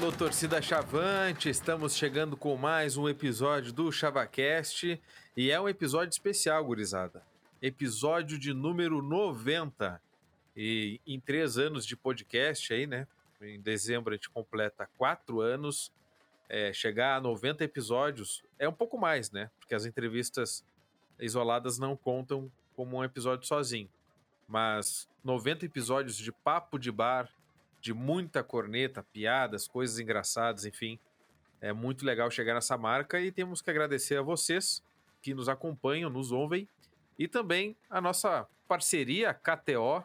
Alô, torcida Chavante, estamos chegando com mais um episódio do ChavaCast e é um episódio especial, gurizada. Episódio de número 90. E em três anos de podcast aí, né? Em dezembro a gente completa quatro anos. É, chegar a 90 episódios é um pouco mais, né? Porque as entrevistas isoladas não contam como um episódio sozinho. Mas 90 episódios de papo de bar, de muita corneta, piadas, coisas engraçadas, enfim. É muito legal chegar nessa marca e temos que agradecer a vocês que nos acompanham, nos ouvem e também a nossa parceria KTO,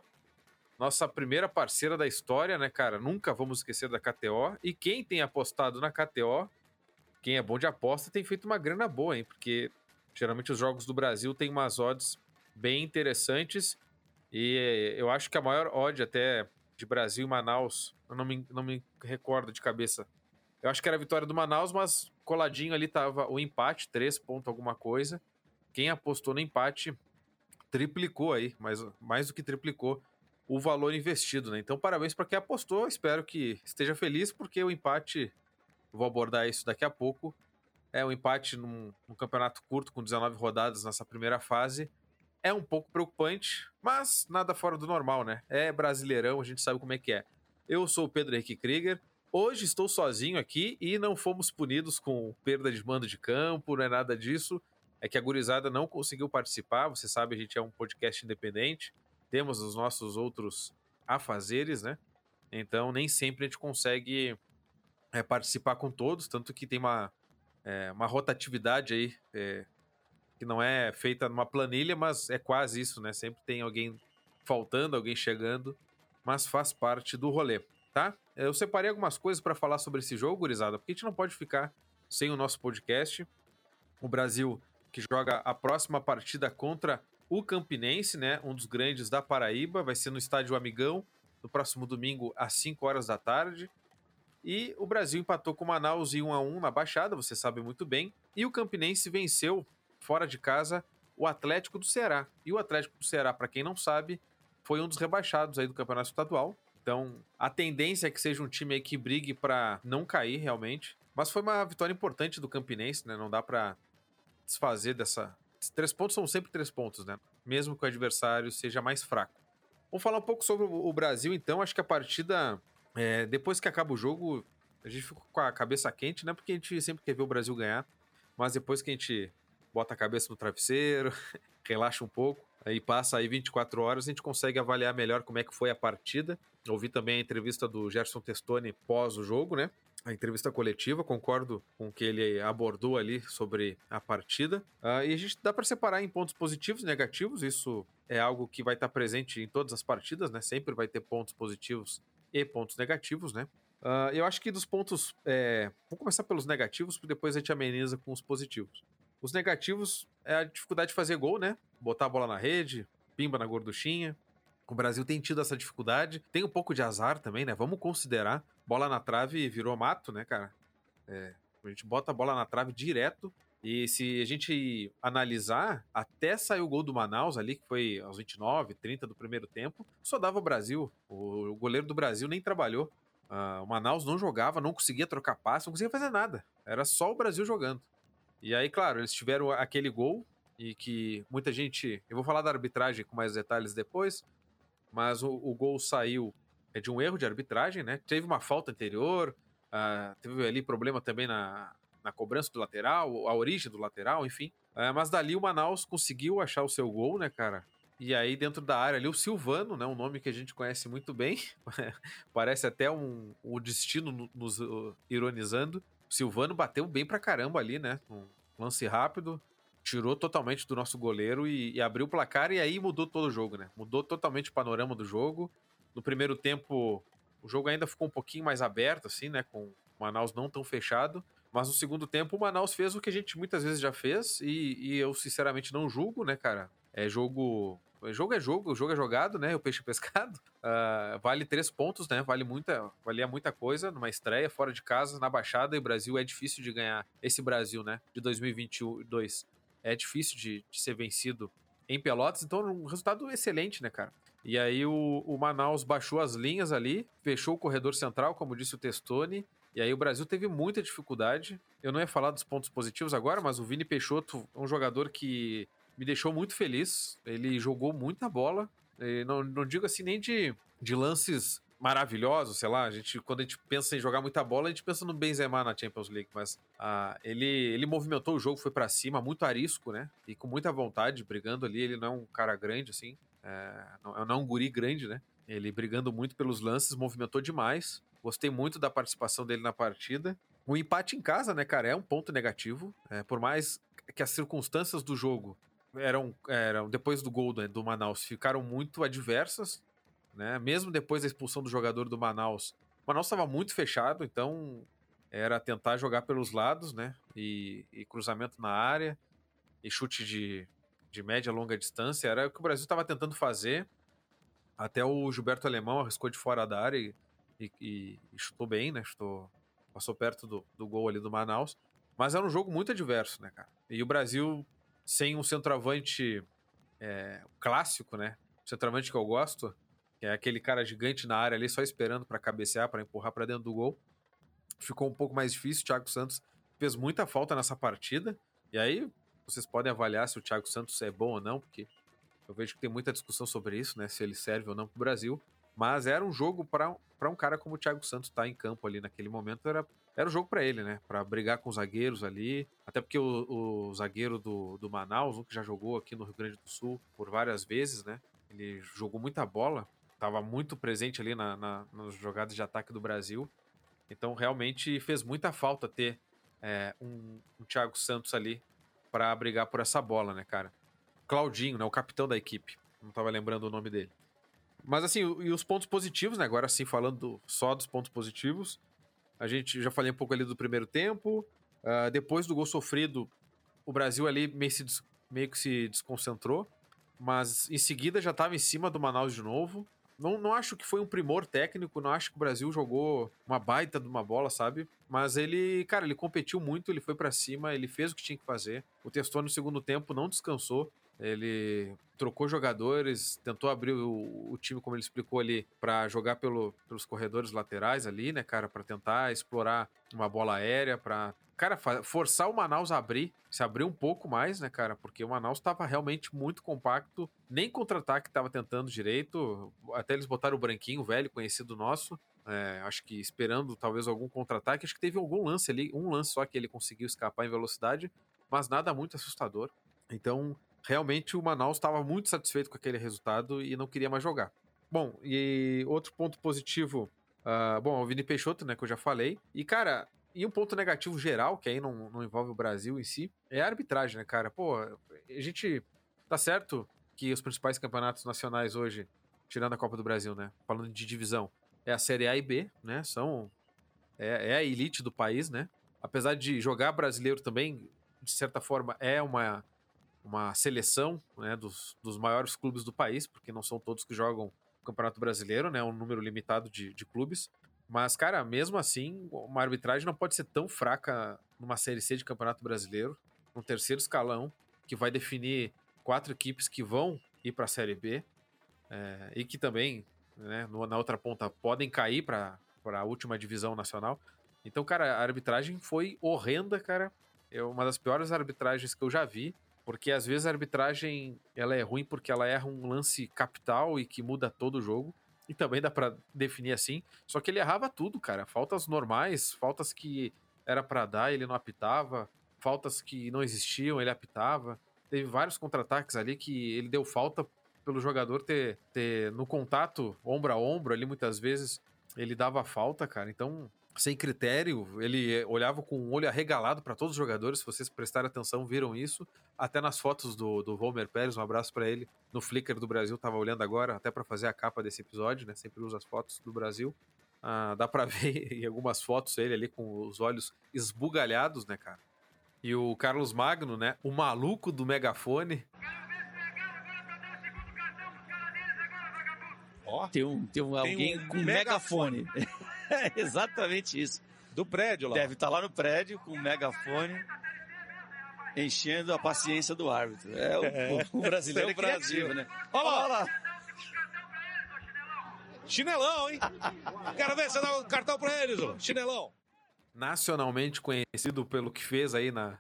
nossa primeira parceira da história, né, cara? Nunca vamos esquecer da KTO. E quem tem apostado na KTO, quem é bom de aposta, tem feito uma grana boa, hein? Porque geralmente os jogos do Brasil têm umas odds bem interessantes. E eu acho que a maior odd até de Brasil e Manaus, eu não me, não me recordo de cabeça. Eu acho que era a vitória do Manaus, mas coladinho ali tava o empate, 3 pontos alguma coisa. Quem apostou no empate triplicou aí, mais, mais do que triplicou o valor investido, né? Então, parabéns para quem apostou. Espero que esteja feliz, porque o empate, vou abordar isso daqui a pouco. É um empate num, num campeonato curto com 19 rodadas nessa primeira fase é um pouco preocupante, mas nada fora do normal, né? É brasileirão, a gente sabe como é que é. Eu sou o Pedro Henrique Krieger. Hoje estou sozinho aqui e não fomos punidos com perda de mando de campo, não é nada disso. É que a gurizada não conseguiu participar. Você sabe, a gente é um podcast independente. Temos os nossos outros afazeres, né? Então nem sempre a gente consegue é, participar com todos, tanto que tem uma, é, uma rotatividade aí é, que não é feita numa planilha, mas é quase isso, né? Sempre tem alguém faltando, alguém chegando, mas faz parte do rolê, tá? Eu separei algumas coisas para falar sobre esse jogo, gurizada, porque a gente não pode ficar sem o nosso podcast. O Brasil que joga a próxima partida contra o Campinense, né? Um dos grandes da Paraíba, vai ser no Estádio Amigão, no próximo domingo às 5 horas da tarde. E o Brasil empatou com o Manaus em 1 a 1 na Baixada, você sabe muito bem. E o Campinense venceu fora de casa, o Atlético do Ceará. E o Atlético do Ceará, para quem não sabe, foi um dos rebaixados aí do Campeonato Estadual. Então, a tendência é que seja um time aí que brigue para não cair realmente. Mas foi uma vitória importante do Campinense, né? Não dá para desfazer dessa. Três pontos são sempre três pontos, né? Mesmo que o adversário seja mais fraco. Vamos falar um pouco sobre o Brasil, então. Acho que a partida, é, depois que acaba o jogo, a gente fica com a cabeça quente, né? Porque a gente sempre quer ver o Brasil ganhar. Mas depois que a gente bota a cabeça no travesseiro, relaxa um pouco, aí passa aí 24 horas, a gente consegue avaliar melhor como é que foi a partida. Ouvi também a entrevista do Gerson Testoni pós o jogo, né? A entrevista coletiva, concordo com o que ele abordou ali sobre a partida. Uh, e a gente dá para separar em pontos positivos e negativos, isso é algo que vai estar presente em todas as partidas, né? Sempre vai ter pontos positivos e pontos negativos, né? Uh, eu acho que dos pontos. É... Começar pelos negativos, porque depois a gente ameniza com os positivos. Os negativos é a dificuldade de fazer gol, né? Botar a bola na rede, pimba na gorduchinha. O Brasil tem tido essa dificuldade. Tem um pouco de azar também, né? Vamos considerar. Bola na trave virou mato, né, cara? É, a gente bota a bola na trave direto. E se a gente analisar, até saiu o gol do Manaus ali, que foi aos 29, 30 do primeiro tempo, só dava o Brasil. O goleiro do Brasil nem trabalhou. Uh, o Manaus não jogava, não conseguia trocar passe, não conseguia fazer nada. Era só o Brasil jogando. E aí, claro, eles tiveram aquele gol e que muita gente. Eu vou falar da arbitragem com mais detalhes depois, mas o, o gol saiu é de um erro de arbitragem, né? Teve uma falta anterior, uh, teve ali problema também na, na cobrança do lateral, a origem do lateral, enfim. Uh, mas dali o Manaus conseguiu achar o seu gol, né, cara? E aí, dentro da área ali, o Silvano, né? Um nome que a gente conhece muito bem. Parece até um, o destino nos uh, ironizando. Silvano bateu bem pra caramba ali, né? Um lance rápido, tirou totalmente do nosso goleiro e, e, abriu o placar e aí mudou todo o jogo, né? Mudou totalmente o panorama do jogo. No primeiro tempo, o jogo ainda ficou um pouquinho mais aberto, assim, né? Com o Manaus não tão fechado. Mas no segundo tempo, o Manaus fez o que a gente muitas vezes já fez e, e eu, sinceramente, não julgo, né, cara? É jogo jogo é jogo, o jogo é jogado, né? O peixe é pescado. Uh, vale três pontos, né? Vale muita, valia muita coisa numa estreia fora de casa, na Baixada, e o Brasil é difícil de ganhar. Esse Brasil, né? De 2022 é difícil de, de ser vencido em Pelotas, então um resultado excelente, né, cara? E aí o, o Manaus baixou as linhas ali, fechou o corredor central, como disse o Testoni. E aí o Brasil teve muita dificuldade. Eu não ia falar dos pontos positivos agora, mas o Vini Peixoto é um jogador que me deixou muito feliz. Ele jogou muita bola. não, não digo assim nem de, de lances maravilhosos, sei lá. A gente, quando a gente pensa em jogar muita bola, a gente pensa no Benzema na Champions League. Mas ah, ele, ele movimentou o jogo, foi para cima, muito arisco, né? E com muita vontade, brigando ali. Ele não é um cara grande, assim. É, não, não é um guri grande, né? Ele brigando muito pelos lances, movimentou demais. Gostei muito da participação dele na partida. O empate em casa, né, cara, é um ponto negativo. É, por mais que as circunstâncias do jogo eram, eram depois do gol do, do Manaus ficaram muito adversas, né? Mesmo depois da expulsão do jogador do Manaus, o Manaus estava muito fechado, então era tentar jogar pelos lados, né? E, e cruzamento na área e chute de, de média longa distância era o que o Brasil estava tentando fazer. Até o Gilberto Alemão arriscou de fora da área e, e, e chutou bem, né? Chutou, passou perto do, do gol ali do Manaus. Mas era um jogo muito adverso, né, cara? E o Brasil, sem um centroavante é, clássico, né? O centroavante que eu gosto, que é aquele cara gigante na área ali, só esperando para cabecear, para empurrar para dentro do gol. Ficou um pouco mais difícil. O Thiago Santos fez muita falta nessa partida. E aí, vocês podem avaliar se o Thiago Santos é bom ou não, porque eu vejo que tem muita discussão sobre isso, né? Se ele serve ou não para o Brasil. Mas era um jogo para um cara como o Thiago Santos estar tá em campo ali naquele momento. Era, era um jogo para ele, né? Para brigar com os zagueiros ali. Até porque o, o zagueiro do, do Manaus, um que já jogou aqui no Rio Grande do Sul por várias vezes, né? Ele jogou muita bola. Estava muito presente ali na, na, nas jogadas de ataque do Brasil. Então realmente fez muita falta ter é, um, um Thiago Santos ali para brigar por essa bola, né, cara? Claudinho, né? O capitão da equipe. Não estava lembrando o nome dele. Mas assim, e os pontos positivos, né? Agora sim, falando só dos pontos positivos. A gente já falei um pouco ali do primeiro tempo. Uh, depois do gol sofrido, o Brasil ali meio, se, meio que se desconcentrou. Mas em seguida já estava em cima do Manaus de novo. Não, não acho que foi um primor técnico, não acho que o Brasil jogou uma baita de uma bola, sabe? Mas ele, cara, ele competiu muito, ele foi para cima, ele fez o que tinha que fazer. O Testor no segundo tempo não descansou. Ele trocou jogadores, tentou abrir o, o time, como ele explicou ali, para jogar pelo, pelos corredores laterais ali, né, cara, para tentar explorar uma bola aérea, para cara, forçar o Manaus a abrir, se abrir um pouco mais, né, cara? Porque o Manaus estava realmente muito compacto, nem contra-ataque estava tentando direito. Até eles botaram o branquinho, velho, conhecido nosso. É, acho que esperando talvez algum contra-ataque. Acho que teve algum lance ali, um lance só que ele conseguiu escapar em velocidade, mas nada muito assustador. Então, realmente o Manaus estava muito satisfeito com aquele resultado e não queria mais jogar. Bom, e outro ponto positivo, uh, bom, o Vini Peixoto, né, que eu já falei. E, cara, e um ponto negativo geral, que aí não, não envolve o Brasil em si, é a arbitragem, né, cara? Pô, a gente tá certo que os principais campeonatos nacionais hoje, tirando a Copa do Brasil, né, falando de divisão, é a Série A e B, né, são... É, é a elite do país, né? Apesar de jogar brasileiro também, de certa forma, é uma uma seleção né, dos, dos maiores clubes do país, porque não são todos que jogam o Campeonato Brasileiro, né? Um número limitado de, de clubes. Mas, cara, mesmo assim, uma arbitragem não pode ser tão fraca numa Série C de Campeonato Brasileiro, no terceiro escalão, que vai definir quatro equipes que vão ir para a Série B é, e que também, né, na outra ponta, podem cair para a última divisão nacional. Então, cara, a arbitragem foi horrenda, cara. É uma das piores arbitragens que eu já vi. Porque às vezes a arbitragem ela é ruim porque ela erra um lance capital e que muda todo o jogo. E também dá para definir assim. Só que ele errava tudo, cara. Faltas normais, faltas que era para dar, ele não apitava. Faltas que não existiam, ele apitava. Teve vários contra-ataques ali que ele deu falta pelo jogador ter, ter no contato ombro a ombro ali muitas vezes ele dava falta, cara. Então sem critério, ele olhava com o um olho arregalado para todos os jogadores. Se vocês prestarem atenção, viram isso. Até nas fotos do, do Volmer Pérez, um abraço para ele. No Flickr do Brasil, tava olhando agora, até para fazer a capa desse episódio, né? Sempre usa as fotos do Brasil. Ah, dá para ver em algumas fotos ele ali com os olhos esbugalhados, né, cara? E o Carlos Magno, né? O maluco do megafone. Ó, oh, tem, um, tem, um, alguém um com megafone. megafone. É exatamente isso. Do prédio lá. Deve estar tá lá no prédio com o megafone enchendo a paciência do árbitro. É o, é. o brasileiro é o Brasil, né? Olha lá. Olha lá. Chinelão, hein? Quero ver você dar o cartão pra eles, ó. Chinelão. Nacionalmente conhecido pelo que fez aí na,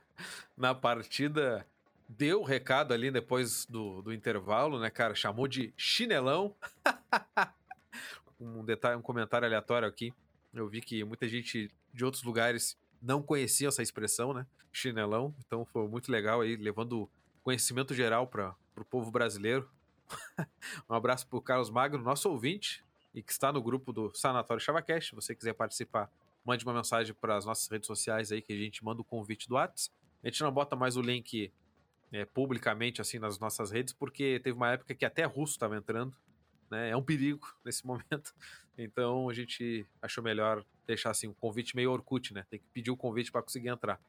na partida, deu o recado ali depois do, do intervalo, né, cara? Chamou de chinelão. um detalhe, um comentário aleatório aqui. Eu vi que muita gente de outros lugares não conhecia essa expressão, né? Chinelão. Então foi muito legal aí, levando conhecimento geral para o povo brasileiro. um abraço para o Carlos Magno, nosso ouvinte, e que está no grupo do Sanatório Chavacast. Se você quiser participar, mande uma mensagem para as nossas redes sociais aí que a gente manda o convite do WhatsApp. A gente não bota mais o link é, publicamente assim nas nossas redes, porque teve uma época que até russo estava entrando. Né? É um perigo nesse momento. Então a gente achou melhor deixar assim um convite meio Orkut, né? Tem que pedir o convite para conseguir entrar.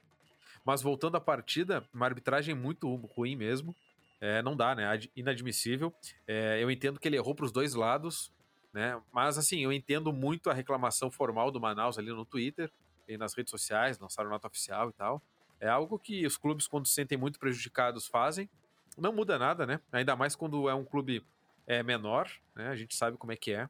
Mas voltando à partida, uma arbitragem muito ruim mesmo. É, não dá, né? Inadmissível. É, eu entendo que ele errou para os dois lados, né? Mas assim, eu entendo muito a reclamação formal do Manaus ali no Twitter e nas redes sociais, lançaram nota oficial e tal. É algo que os clubes, quando se sentem muito prejudicados, fazem. Não muda nada, né? Ainda mais quando é um clube é, menor, né? A gente sabe como é que é.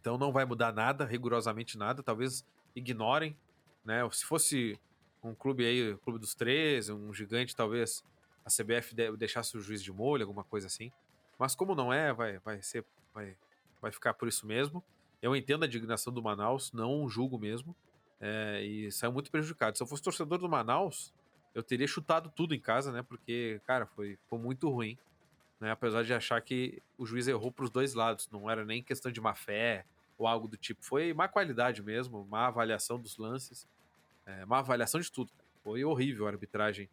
Então não vai mudar nada, rigorosamente nada. Talvez ignorem, né? Se fosse um clube aí, clube dos três, um gigante, talvez a CBF deixasse o juiz de molho, alguma coisa assim. Mas como não é, vai, vai ser, vai, vai ficar por isso mesmo. Eu entendo a indignação do Manaus, não julgo mesmo. É, e saiu muito prejudicado. Se eu fosse torcedor do Manaus, eu teria chutado tudo em casa, né? Porque, cara, foi, foi muito ruim. Né? Apesar de achar que o juiz errou para os dois lados. Não era nem questão de má fé ou algo do tipo. Foi má qualidade mesmo, má avaliação dos lances. É, uma avaliação de tudo. Foi horrível a arbitragem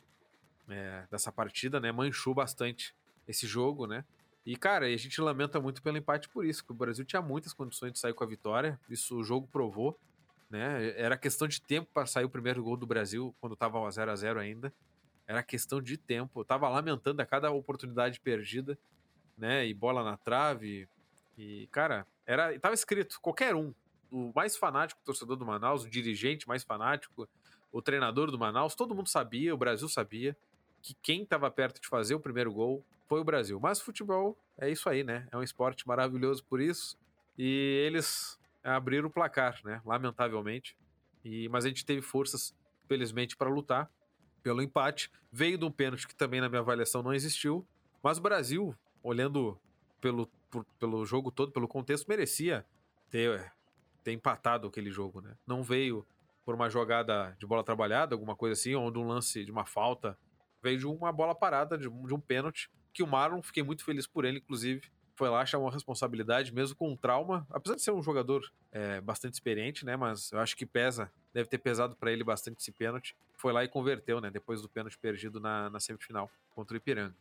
é, dessa partida, né? Manchou bastante esse jogo, né? E, cara, a gente lamenta muito pelo empate por isso, que o Brasil tinha muitas condições de sair com a vitória, isso o jogo provou, né? Era questão de tempo para sair o primeiro gol do Brasil, quando tava 0 a 0 ainda. Era questão de tempo. Eu tava lamentando a cada oportunidade perdida, né? E bola na trave. E, cara, era, tava escrito, qualquer um, o mais fanático torcedor do Manaus, o dirigente mais fanático, o treinador do Manaus, todo mundo sabia, o Brasil sabia, que quem estava perto de fazer o primeiro gol foi o Brasil. Mas futebol é isso aí, né? É um esporte maravilhoso por isso. E eles abriram o placar, né? Lamentavelmente. E, mas a gente teve forças, felizmente, para lutar pelo empate. Veio de um pênalti que também, na minha avaliação, não existiu. Mas o Brasil, olhando pelo, por, pelo jogo todo, pelo contexto, merecia ter ter empatado aquele jogo, né? Não veio por uma jogada de bola trabalhada, alguma coisa assim, ou de um lance de uma falta. Veio de uma bola parada, de, de um pênalti, que o Marlon, fiquei muito feliz por ele, inclusive, foi lá, chamou a responsabilidade, mesmo com um trauma, apesar de ser um jogador é, bastante experiente, né? Mas eu acho que pesa, deve ter pesado para ele bastante esse pênalti. Foi lá e converteu, né? Depois do pênalti perdido na, na semifinal contra o Ipiranga.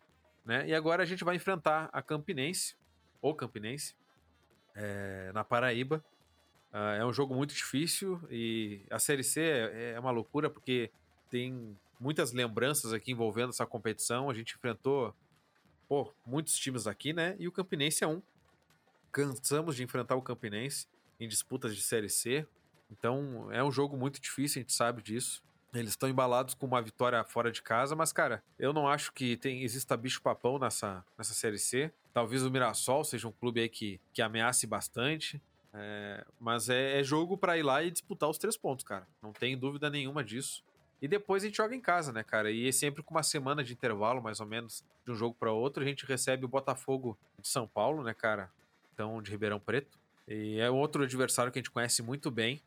Né? E agora a gente vai enfrentar a Campinense, ou Campinense, é, na Paraíba, Uh, é um jogo muito difícil e a Série C é, é, uma loucura porque tem muitas lembranças aqui envolvendo essa competição. A gente enfrentou pô, muitos times aqui, né? E o Campinense é um. Cansamos de enfrentar o Campinense em disputas de Série C. Então é um jogo muito difícil, a gente sabe disso. Eles estão embalados com uma vitória fora de casa, mas, cara, eu não acho que tem, exista bicho-papão nessa, nessa Série C. Talvez o Mirassol seja um clube aí que, que ameace bastante. É, mas é, é jogo para ir lá e disputar os três pontos, cara. Não tem dúvida nenhuma disso. E depois a gente joga em casa, né, cara? E é sempre com uma semana de intervalo, mais ou menos, de um jogo para outro. A gente recebe o Botafogo de São Paulo, né, cara? Então, de Ribeirão Preto. E é outro adversário que a gente conhece muito bem,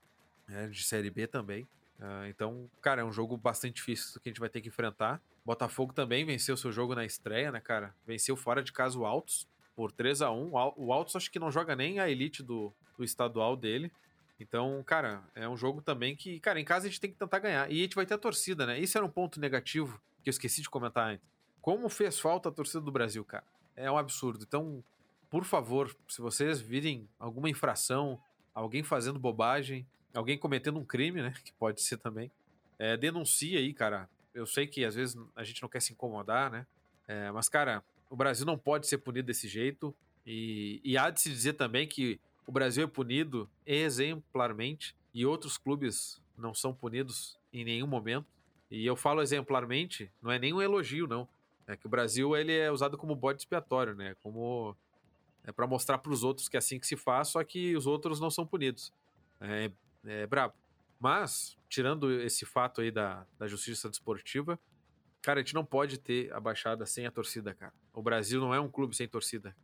né, de Série B também. Uh, então, cara, é um jogo bastante difícil que a gente vai ter que enfrentar. Botafogo também venceu seu jogo na estreia, né, cara? Venceu fora de casa o Altos por 3 a 1 O Altos acho que não joga nem a elite do, do estadual dele. Então, cara, é um jogo também que, cara, em casa a gente tem que tentar ganhar. E a gente vai ter a torcida, né? Isso era um ponto negativo que eu esqueci de comentar antes. Como fez falta a torcida do Brasil, cara? É um absurdo. Então, por favor, se vocês virem alguma infração, alguém fazendo bobagem, alguém cometendo um crime, né? Que pode ser também, é, denuncie aí, cara. Eu sei que às vezes a gente não quer se incomodar, né? É, mas, cara, o Brasil não pode ser punido desse jeito. E, e há de se dizer também que o Brasil é punido exemplarmente e outros clubes não são punidos em nenhum momento. E eu falo exemplarmente, não é nenhum elogio, não. É que o Brasil ele é usado como bode expiatório, né? Como É para mostrar para os outros que é assim que se faz, só que os outros não são punidos. É, é brabo. Mas, tirando esse fato aí da, da justiça desportiva, cara, a gente não pode ter a baixada sem a torcida, cara. O Brasil não é um clube sem torcida.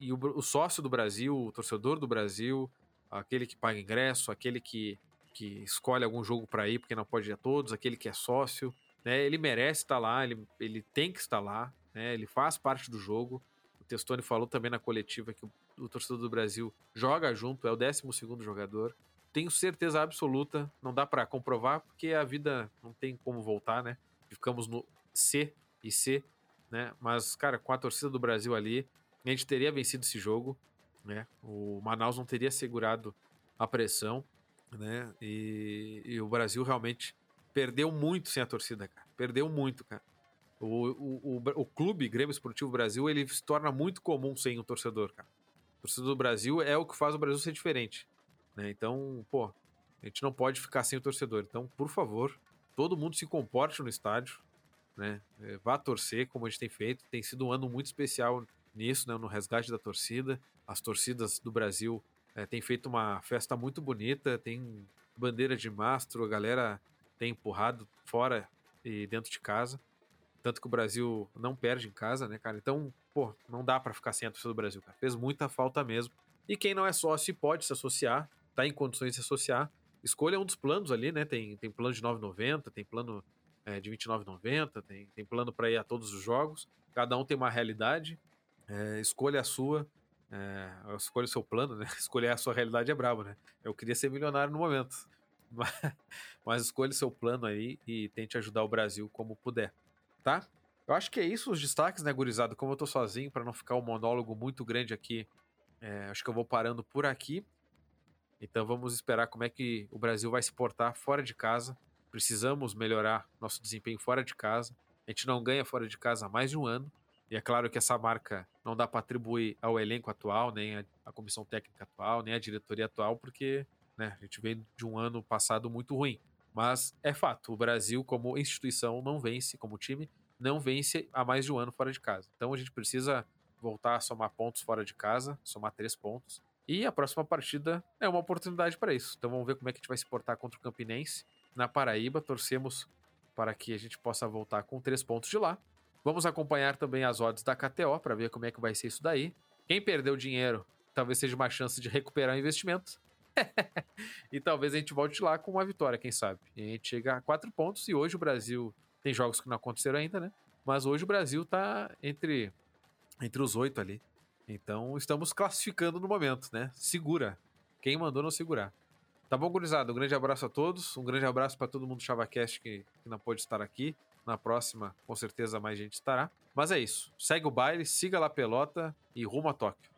E o, o sócio do Brasil, o torcedor do Brasil, aquele que paga ingresso, aquele que, que escolhe algum jogo para ir porque não pode ir a todos, aquele que é sócio, né? Ele merece estar lá, ele, ele tem que estar lá, né? Ele faz parte do jogo. O Testoni falou também na coletiva que o, o torcedor do Brasil joga junto, é o 12 segundo jogador. Tenho certeza absoluta, não dá para comprovar porque a vida não tem como voltar, né? Ficamos no C e C, né? Mas, cara, com a torcida do Brasil ali, a gente teria vencido esse jogo né? O Manaus não teria segurado a pressão, né? E, e, o Brasil realmente perdeu muito sem a torcida, cara. Perdeu muito, cara. O, o, o, o, clube Grêmio Esportivo Brasil ele se torna muito comum sem o torcedor, cara. O torcedor do Brasil é o que faz o Brasil ser diferente, né? Então, pô, a gente não pode ficar sem o torcedor. Então, por favor, todo mundo se comporte no estádio, né? É, vá torcer como a gente tem feito. Tem sido um ano muito especial nisso, né? No resgate da torcida as torcidas do Brasil é, têm feito uma festa muito bonita, tem bandeira de mastro, a galera tem empurrado fora e dentro de casa. Tanto que o Brasil não perde em casa, né, cara? Então, pô, não dá para ficar sem a torcida do Brasil, cara. Fez muita falta mesmo. E quem não é sócio pode se associar, tá em condições de se associar. Escolha um dos planos ali, né? Tem, tem plano de 9,90, tem plano é, de 29,90, tem, tem plano para ir a todos os jogos. Cada um tem uma realidade. É, escolha a sua. É, escolha o seu plano, né? Escolher a sua realidade é brabo, né? Eu queria ser milionário no momento. Mas, mas escolha o seu plano aí e tente ajudar o Brasil como puder, tá? Eu acho que é isso os destaques, né, gurizado? Como eu tô sozinho, para não ficar um monólogo muito grande aqui, é, acho que eu vou parando por aqui. Então vamos esperar como é que o Brasil vai se portar fora de casa. Precisamos melhorar nosso desempenho fora de casa. A gente não ganha fora de casa há mais de um ano. E é claro que essa marca não dá para atribuir ao elenco atual, nem a, comissão técnica atual, nem a diretoria atual, porque né, a gente veio de um ano passado muito ruim. Mas é fato, o Brasil, como instituição, não vence, como time, não vence há mais de um ano fora de casa. Então a gente precisa voltar a somar pontos fora de casa, somar três pontos. E a próxima partida é uma oportunidade para isso. Então vamos ver como é que a gente vai se portar contra o Campinense na Paraíba. Torcemos para que a gente possa voltar com três pontos de lá Vamos acompanhar também as odds da KTO para ver como é que vai ser isso daí. Quem perdeu dinheiro, talvez seja uma chance de recuperar o investimento. e talvez a gente volte lá com uma vitória, quem sabe. E a gente chega a quatro pontos e hoje o Brasil tem jogos que não aconteceram ainda, né? Mas hoje o Brasil tá entre entre os oito ali. Então estamos classificando no momento, né? Segura. Quem mandou não segurar. Tá bom, gurizada? Um grande abraço a todos. Um grande abraço para todo mundo do ChavaCast que, que não pôde estar aqui. Na próxima, com certeza, mais gente estará. Mas é isso. Segue o baile, siga lá a pelota e rumo a Tóquio.